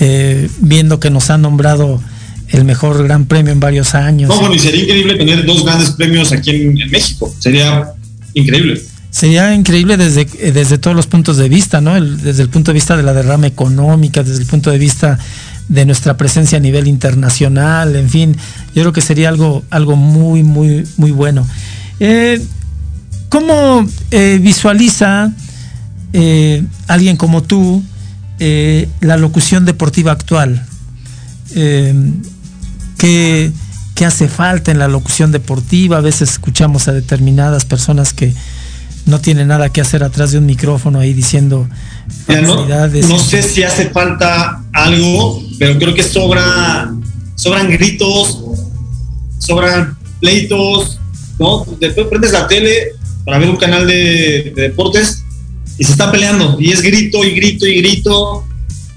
eh, viendo que nos han nombrado el mejor gran premio en varios años. No, bueno, y sería increíble tener dos grandes premios aquí en, en México. Sería increíble. Sería increíble desde, eh, desde todos los puntos de vista, ¿no? Desde el punto de vista de la derrama económica, desde el punto de vista de nuestra presencia a nivel internacional, en fin, yo creo que sería algo, algo muy, muy, muy bueno. Eh, ¿Cómo eh, visualiza alguien como tú la locución deportiva actual? ¿qué, qué hace falta en la locución deportiva? A veces escuchamos a determinadas personas que no tienen nada que hacer atrás de un micrófono ahí diciendo Mira, no, sé si hace falta algo, pero creo que sobra, sobran gritos, sobran pleitos, ¿no? Después prendes la tele para ver un canal de, de deportes y se está peleando y es grito y grito y grito.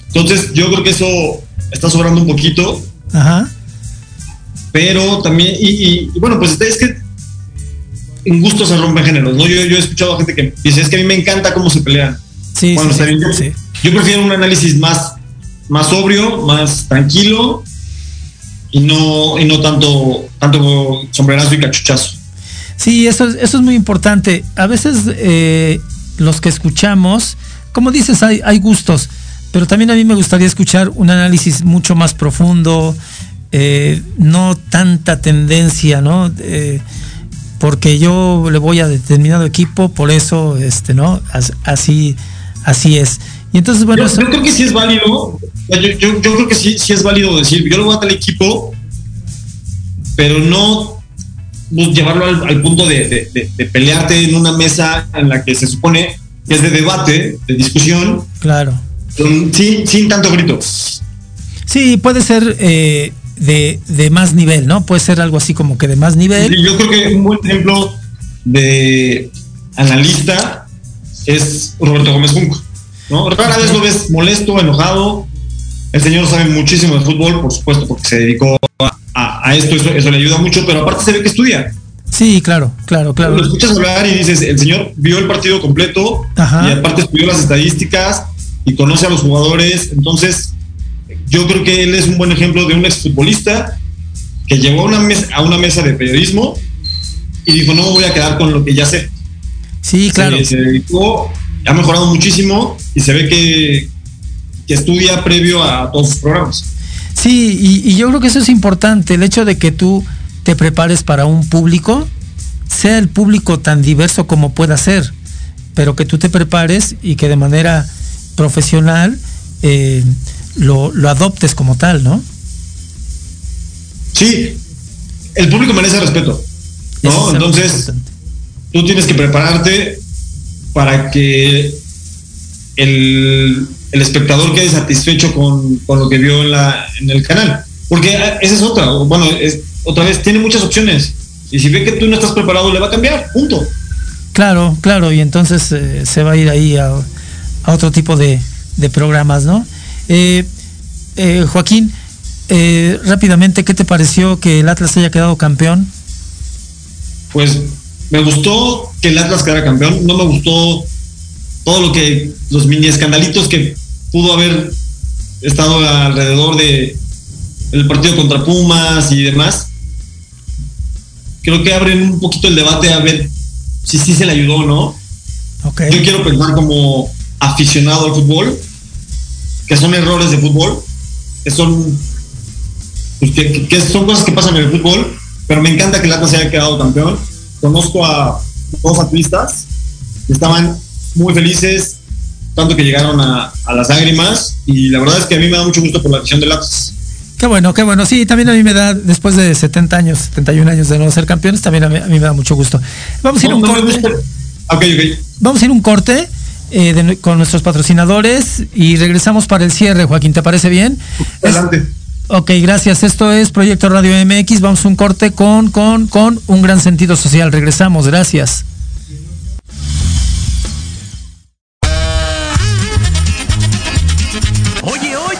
Entonces yo creo que eso está sobrando un poquito, Ajá. pero también, y, y- y bueno, pues es que en gusto se rompen géneros, ¿no? Yo, yo he escuchado a gente que dice, es que a mí me encanta cómo se pelean. Sí, Bueno, sí, está bien. Yo, sí. yo prefiero un análisis más, más sobrio, más tranquilo y no, y no tanto, tanto sombrerazo y cachuchazo. Sí, eso, es- eso es muy importante. A veces eh, los que escuchamos, como dices, hay, hay gustos, pero también a mí me gustaría escuchar un análisis mucho más profundo, eh, no tanta tendencia, ¿no? Eh, porque yo le voy a determinado equipo, por eso, este, ¿no? As- Así, así es. Y entonces, bueno, yo, eso- yo creo que sí es válido, yo, yo- yo creo que sí, sí es válido decir, yo le voy a tal equipo, pero no llevarlo al, al punto de, de- de- de pelearte en una mesa en la que se supone que es de debate, de discusión, claro. sin, sin tanto grito. Sí, puede ser eh, de, de más nivel, ¿no? Puede ser algo así como que de más nivel. Yo creo que un buen ejemplo de analista es Roberto Gómez Junco. ¿no? Rara vez lo ves molesto, enojado. El señor sabe muchísimo de fútbol, por supuesto, porque se dedicó a, a- a esto, eso, eso le ayuda mucho, pero aparte se ve que estudia. Sí, claro, claro, claro. Lo escuchas hablar y dices, el señor vio el partido completo Ajá. y aparte estudió las estadísticas y conoce a los jugadores. Entonces, yo creo que él es un buen ejemplo de un exfutbolista que llegó a una, mesa, a una mesa de periodismo y dijo, no me voy a quedar con lo que ya sé. Sí, claro. Se, se dedicó, ha mejorado muchísimo y se ve que, que estudia previo a todos sus programas. Sí, y, y yo creo que eso es importante, el hecho de que tú te prepares para un público, sea el público tan diverso como pueda ser, pero que tú te prepares y que de manera profesional eh, lo, lo, adoptes como tal, ¿no? Sí, el público merece respeto, ¿no? Entonces, tú tienes que prepararte para que el, el espectador quede satisfecho con, con, lo que vio en, la, en el canal. Porque esa es otra, bueno, es, otra vez, tiene muchas opciones. Y si ve que tú no estás preparado, le va a cambiar, punto. Claro, claro, y entonces eh, se va a ir ahí a, a otro tipo de, de, programas, ¿no? Eh, eh, Joaquín, rápidamente, ¿qué te pareció que el Atlas haya quedado campeón? Pues me gustó que el Atlas quedara campeón, no me gustó todo lo que, los mini escandalitos que pudo haber estado alrededor de el partido contra Pumas y demás creo que abren un poquito el debate a ver si sí se le ayudó o no. Okay. Yo quiero pensar como aficionado al fútbol, que son errores de fútbol, que son, pues que, que, son cosas que pasan en el fútbol, pero me encanta que el Atlas haya quedado campeón. Conozco a dos atletas que estaban muy felices, tanto que llegaron a, a, las lágrimas, y la verdad es que a mí me da mucho gusto por la afición del Atlas. Qué bueno, qué bueno. Sí, también a mí me da, después de 70 años, 71 años de no ser campeones, también a mí, a mí me da mucho gusto. Vamos a ir a un no corte. Vamos a ir un corte eh, de, con nuestros patrocinadores y regresamos para el cierre, Joaquín. ¿Te parece bien? Adelante. Es, ok, gracias. Esto es Proyecto Radio MX. Vamos a un corte con, con, con un gran sentido social. Regresamos. Gracias.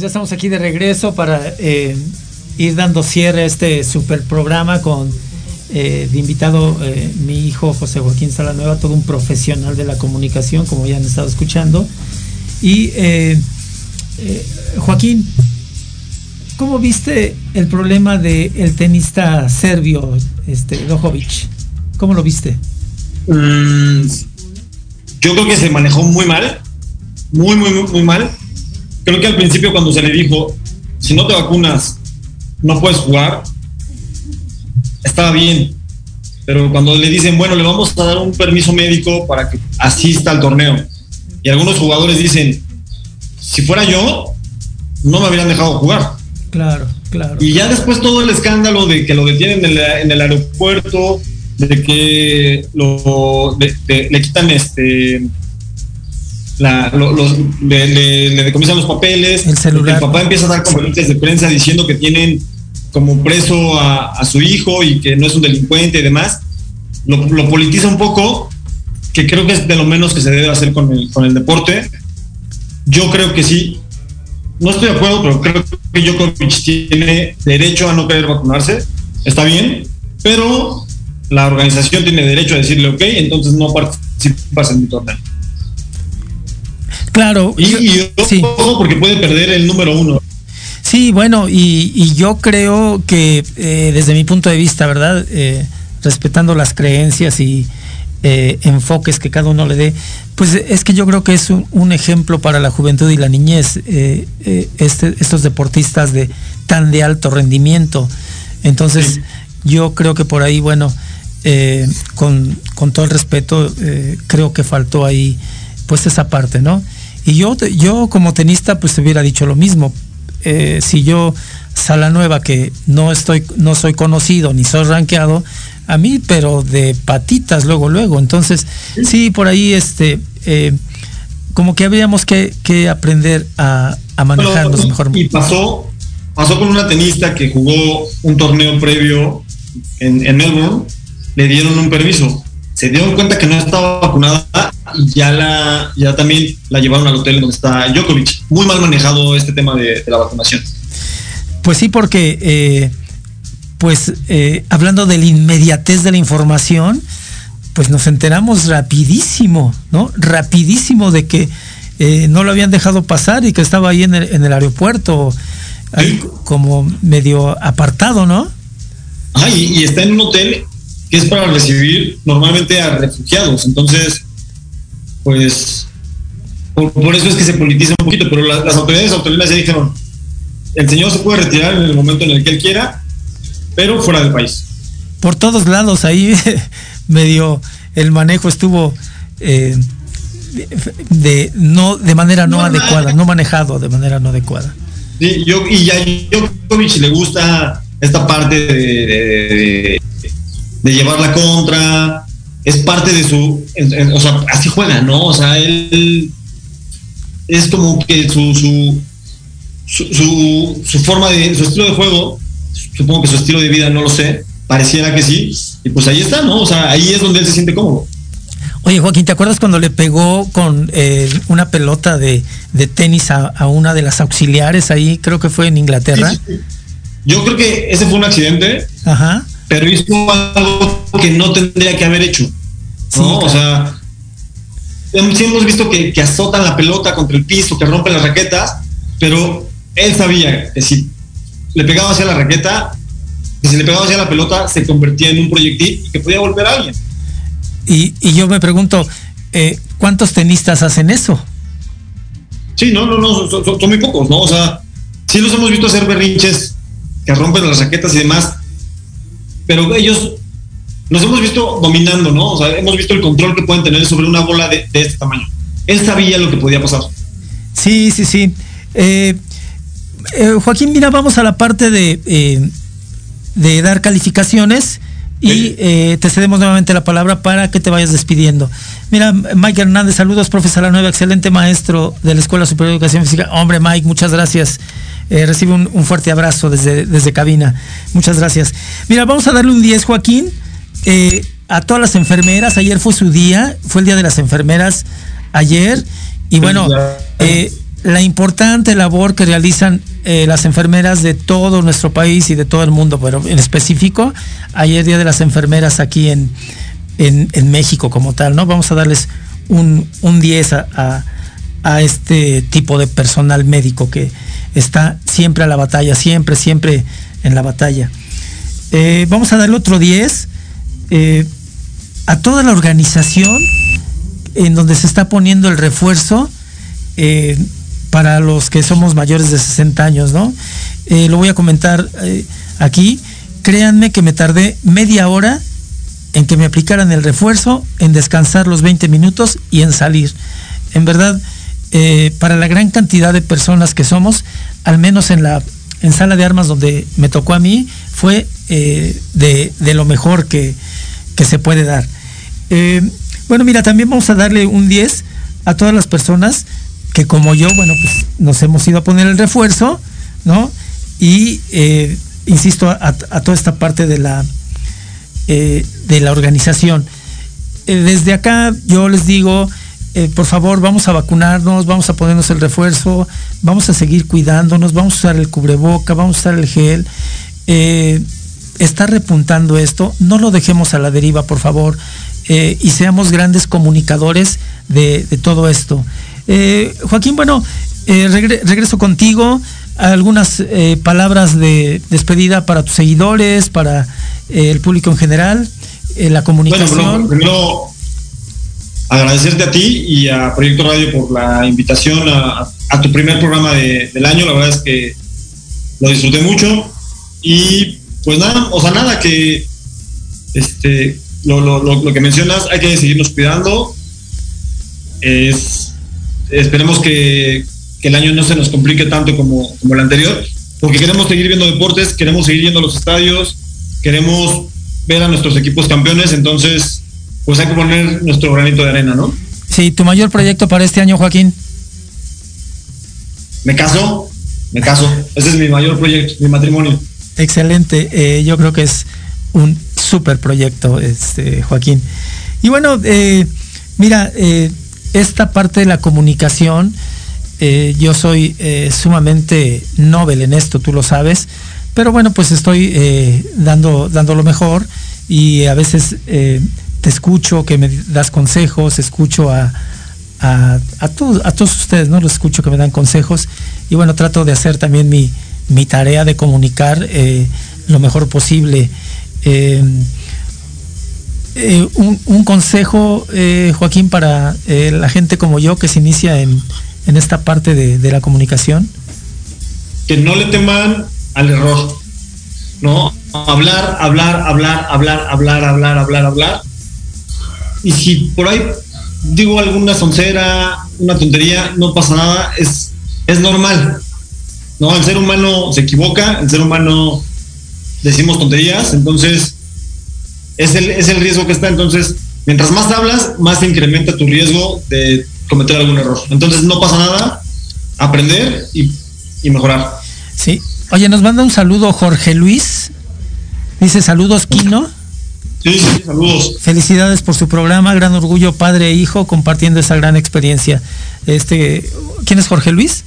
Ya estamos aquí de regreso para eh, ir dando cierre a este super programa con eh, de invitado eh, mi hijo José Joaquín Salanueva, todo un profesional de la comunicación, como ya han estado escuchando. Y Joaquín, ¿cómo viste el problema del el tenista serbio, este, Dojovic? ¿Cómo lo viste? Mm, yo creo que se manejó muy mal, muy, muy, muy, muy mal creo que al principio cuando se le dijo, si no te vacunas, no puedes jugar, estaba bien. Pero cuando le dicen, bueno, le vamos a dar un permiso médico para que asista al torneo, y algunos jugadores dicen, si fuera yo, no me habrían dejado jugar. Claro, claro. Y ya después todo el escándalo de que lo detienen en el, aeropuerto, de que lo, le quitan este los, le, decomisan los papeles. El celular. El papá empieza a dar conferencias de prensa diciendo que tienen como preso a, su hijo y que no es un delincuente y demás. Lo, politiza un poco, que creo que es de lo menos que se debe hacer con el, con el deporte. Yo creo que sí. No estoy de acuerdo, pero creo que Djokovic tiene derecho a no querer vacunarse. Está bien, pero la organización tiene derecho a decirle, ok, entonces no participas en mi torneo. Claro. Y, sí. porque puede perder el número uno. Sí, bueno, y, yo creo que eh, desde mi punto de vista, ¿verdad? Eh, respetando las creencias y eh, enfoques que cada uno le dé, pues es que yo creo que es un, ejemplo para la juventud y la niñez, este, estos deportistas de tan de alto rendimiento. Entonces, yo creo que por ahí, bueno, con, con, todo el respeto, creo que faltó ahí pues esa parte, ¿no? Y yo, yo como tenista, pues te hubiera dicho lo mismo. Eh, si yo, Sala Nueva, que no estoy, no soy conocido ni soy rankeado, a mí, pero de patitas luego, luego. Entonces, sí, por ahí, este, eh, como que habríamos que, aprender a, manejarnos mejor. Y pasó, pasó con una tenista que jugó un torneo previo en, en Melbourne, le dieron un permiso se dieron cuenta que no estaba vacunada ya la ya también la llevaron al hotel donde está Djokovic. Muy mal manejado este tema de, la vacunación. Pues sí, porque eh, pues eh, hablando de la inmediatez de la información, pues nos enteramos rapidísimo, ¿no? Rapidísimo de que eh, no lo habían dejado pasar y que estaba ahí en el, aeropuerto, como medio apartado, ¿no? Ah, y, está en un hotel que es para recibir normalmente a refugiados. Entonces, pues, por, eso es que se politiza un poquito, pero las autoridades autónomas ya dijeron, el señor se puede retirar en el momento en el que él quiera, pero fuera del país. Por todos lados, ahí <laughs> medio el manejo estuvo eh, de, no de manera no, adecuada, no manejado de manera no adecuada. Sí, yo, y a Djokovic le gusta esta parte de, de llevar la contra, es parte de su, o sea, así juega, ¿no? O sea, él es como que su, su, su, su, forma de, su estilo de juego, supongo que su estilo de vida, no lo sé, pareciera que sí, y pues ahí está, ¿no? O sea, ahí es donde él se siente cómodo. Oye, Joaquín, ¿te acuerdas cuando le pegó con eh, una pelota de, de tenis a, a, una de las auxiliares ahí? Creo que fue en Inglaterra. Yo creo que ese fue un accidente. Ajá pero hizo algo que no tendría que haber hecho. ¿no? O sea, sí hemos visto que, azotan la pelota contra el piso, que rompen las raquetas, pero él sabía que si le pegaba hacia la raqueta, que si le pegaba hacia la pelota, se convertía en un proyectil y que podía volver a alguien. Y, yo me pregunto, eh, ¿cuántos tenistas hacen eso? Sí, no, no, no, son, son, muy pocos, ¿no? O sea, sí los hemos visto hacer berrinches que rompen las raquetas y demás, pero ellos nos hemos visto dominando, ¿no? O sea, hemos visto el control que pueden tener sobre una bola de, este tamaño. Él sabía lo que podía pasar. Sí, sí, sí. Eh, eh, Joaquín, mira, vamos a la parte de, eh, de dar calificaciones y te cedemos nuevamente la palabra para que te vayas despidiendo. Mira, Mike Hernández, saludos, profesor La Nueva, excelente maestro de la Escuela Superior de Educación Física. Hombre, Mike, muchas gracias. Eh, recibe un, fuerte abrazo desde, desde cabina. Muchas gracias. Mira, vamos a darle un 10, Joaquín, eh, a todas las enfermeras. Ayer fue su día, fue el día de las enfermeras ayer. Y bueno, eh, la importante labor que realizan eh, las enfermeras de todo nuestro país y de todo el mundo, pero en específico, ayer Día de las Enfermeras aquí en, en, México como tal, ¿no? Vamos a darles un, un 10 a, a, este tipo de personal médico que está siempre a la batalla, siempre, siempre en la batalla. Eh, vamos a darle otro 10 eh, a toda la organización en donde se está poniendo el refuerzo para los que somos mayores de 60 años, ¿no? Eh, lo voy a comentar eh, aquí. Créanme que me tardé media hora en que me aplicaran el refuerzo, en descansar los 20 minutos y en salir. En verdad, eh, para la gran cantidad de personas que somos, al menos en la en sala de armas donde me tocó a mí, fue de, lo mejor que, que se puede dar. bueno, mira, también vamos a darle un 10 a todas las personas que como yo, bueno, pues nos hemos ido a poner el refuerzo, ¿no? Y eh, insisto, a, toda esta parte de la, eh, de la organización. Eh, desde acá yo les digo, por favor, vamos a vacunarnos, vamos a ponernos el refuerzo, vamos a seguir cuidándonos, vamos a usar el cubreboca, vamos a usar el gel. está repuntando esto, no lo dejemos a la deriva, por favor, y seamos grandes comunicadores de, de todo esto. Eh, Joaquín, bueno, eh, regreso contigo. Algunas eh, palabras de despedida para tus seguidores, para el público en general, la comunicación. Bueno, primero agradecerte a ti y a Proyecto Radio por la invitación a, tu primer programa del año. La verdad es que lo disfruté mucho y pues nada, o sea, nada que este lo, lo que mencionas, hay que seguirnos cuidando. Es esperemos que, el año no se nos complique tanto como, el anterior, porque queremos seguir viendo deportes, queremos seguir yendo a los estadios, queremos ver a nuestros equipos campeones, entonces pues hay que poner nuestro granito de arena, ¿no? Sí, tu mayor proyecto para este año, Joaquín. Me caso, me caso. Ese es mi mayor proyecto, mi matrimonio. Excelente, eh, yo creo que es un súper proyecto, este, Joaquín. Y bueno, eh, mira, eh, esta parte de la comunicación, eh, yo soy eh, sumamente novel en esto, tú lo sabes, pero bueno, pues estoy eh, dando, dando lo mejor y a veces te escucho, que me das consejos, escucho a, a, a, todos ustedes, ¿no? Los escucho que me dan consejos y bueno, trato de hacer también mi, mi tarea de comunicar lo mejor posible. Eh, un, consejo, eh, Joaquín, para eh, la gente como yo que se inicia en, esta parte de, la comunicación? Que no le teman al error, ¿no? Hablar, hablar, hablar, hablar, hablar, hablar, hablar, hablar. Y si por ahí digo alguna soncera, una tontería, no pasa nada, es, es normal. ¿no? El ser humano se equivoca, el ser humano decimos tonterías, entonces es el, es el riesgo que está. Entonces, mientras más hablas, más se incrementa tu riesgo de cometer algún error. Entonces, no pasa nada, aprender y, mejorar. Sí. Oye, nos manda un saludo Jorge Luis. Dice saludos, Kino. Sí, sí, saludos. Felicidades por su programa, gran orgullo padre e hijo compartiendo esa gran experiencia. Este, ¿quién es Jorge Luis?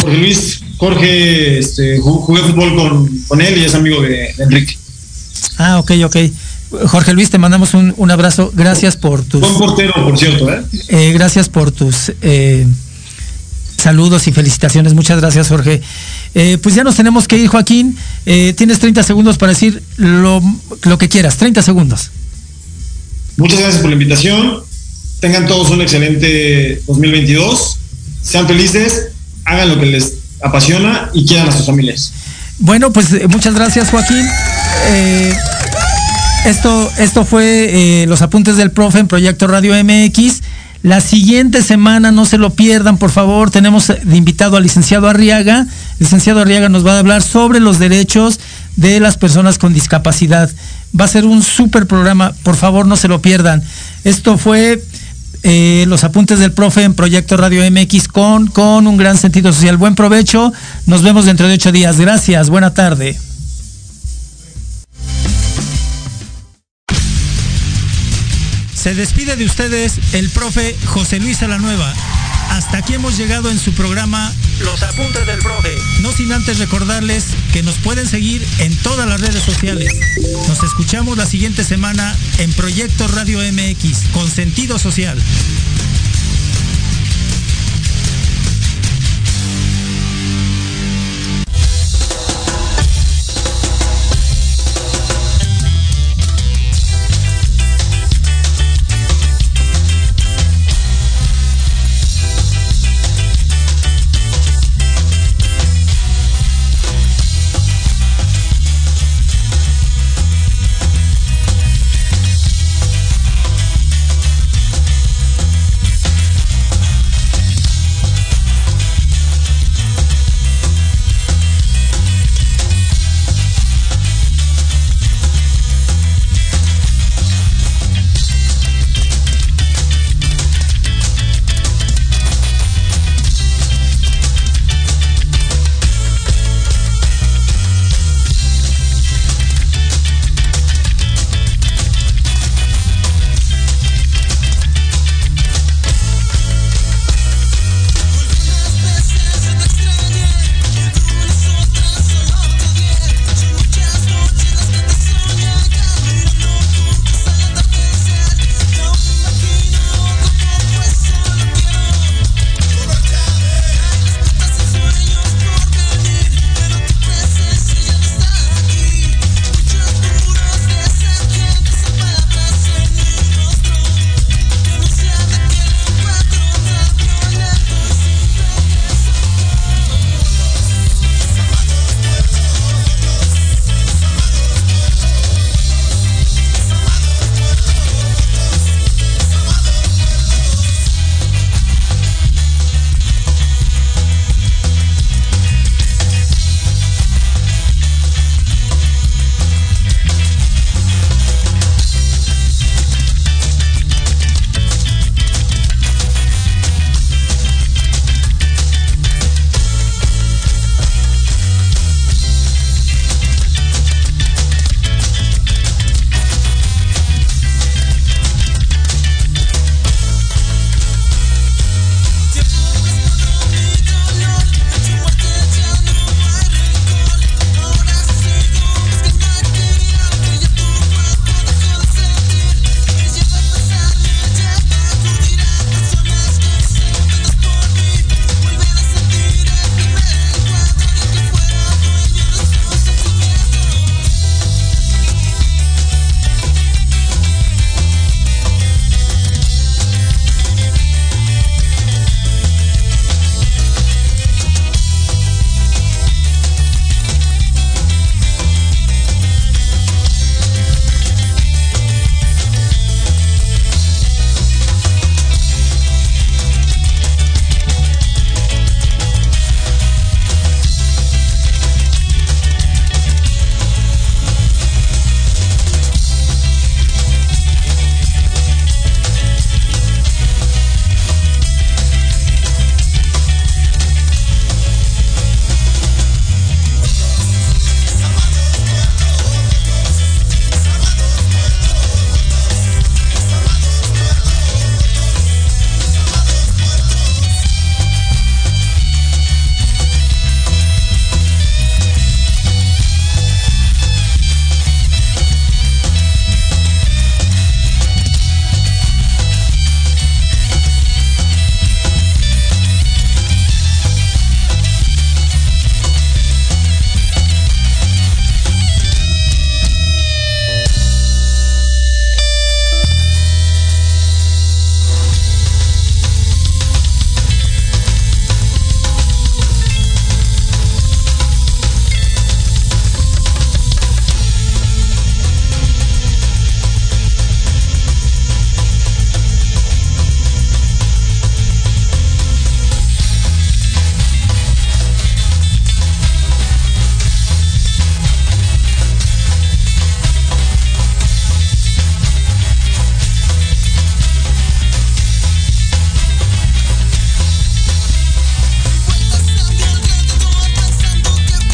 Jorge Luis, Jorge, este, jugué fútbol con, con él y es amigo de Enrique. Ah, ok, ok. Jorge Luis, te mandamos un, abrazo. Gracias por tus. Buen portero, por cierto, ¿eh? eh gracias por tus eh, saludos y felicitaciones. Muchas gracias, Jorge. Eh, pues ya nos tenemos que ir, Joaquín. tienes 30 segundos para decir lo, lo que quieras. 30 segundos. Muchas gracias por la invitación. Tengan todos un excelente 2022. Sean felices, hagan lo que les apasiona y quieran a sus familias. Bueno, pues muchas gracias, Joaquín. Esto, esto fue eh, los apuntes del profe en Proyecto Radio MX. La siguiente semana, no se lo pierdan, por favor, tenemos de invitado al licenciado Arriaga. El licenciado Arriaga nos va a hablar sobre los derechos de las personas con discapacidad. Va a ser un súper programa, por favor, no se lo pierdan. Esto fue eh, los apuntes del profe en Proyecto Radio MX con, con un gran sentido social. Buen provecho, nos vemos dentro de ocho días. Gracias, buena tarde. Se despide de ustedes el profe José Luis Alanueva hasta aquí hemos llegado en su programa Los Apuntes del Profe. No sin antes recordarles que nos pueden seguir en todas las redes sociales. Nos escuchamos la siguiente semana en Proyecto Radio MX con sentido social.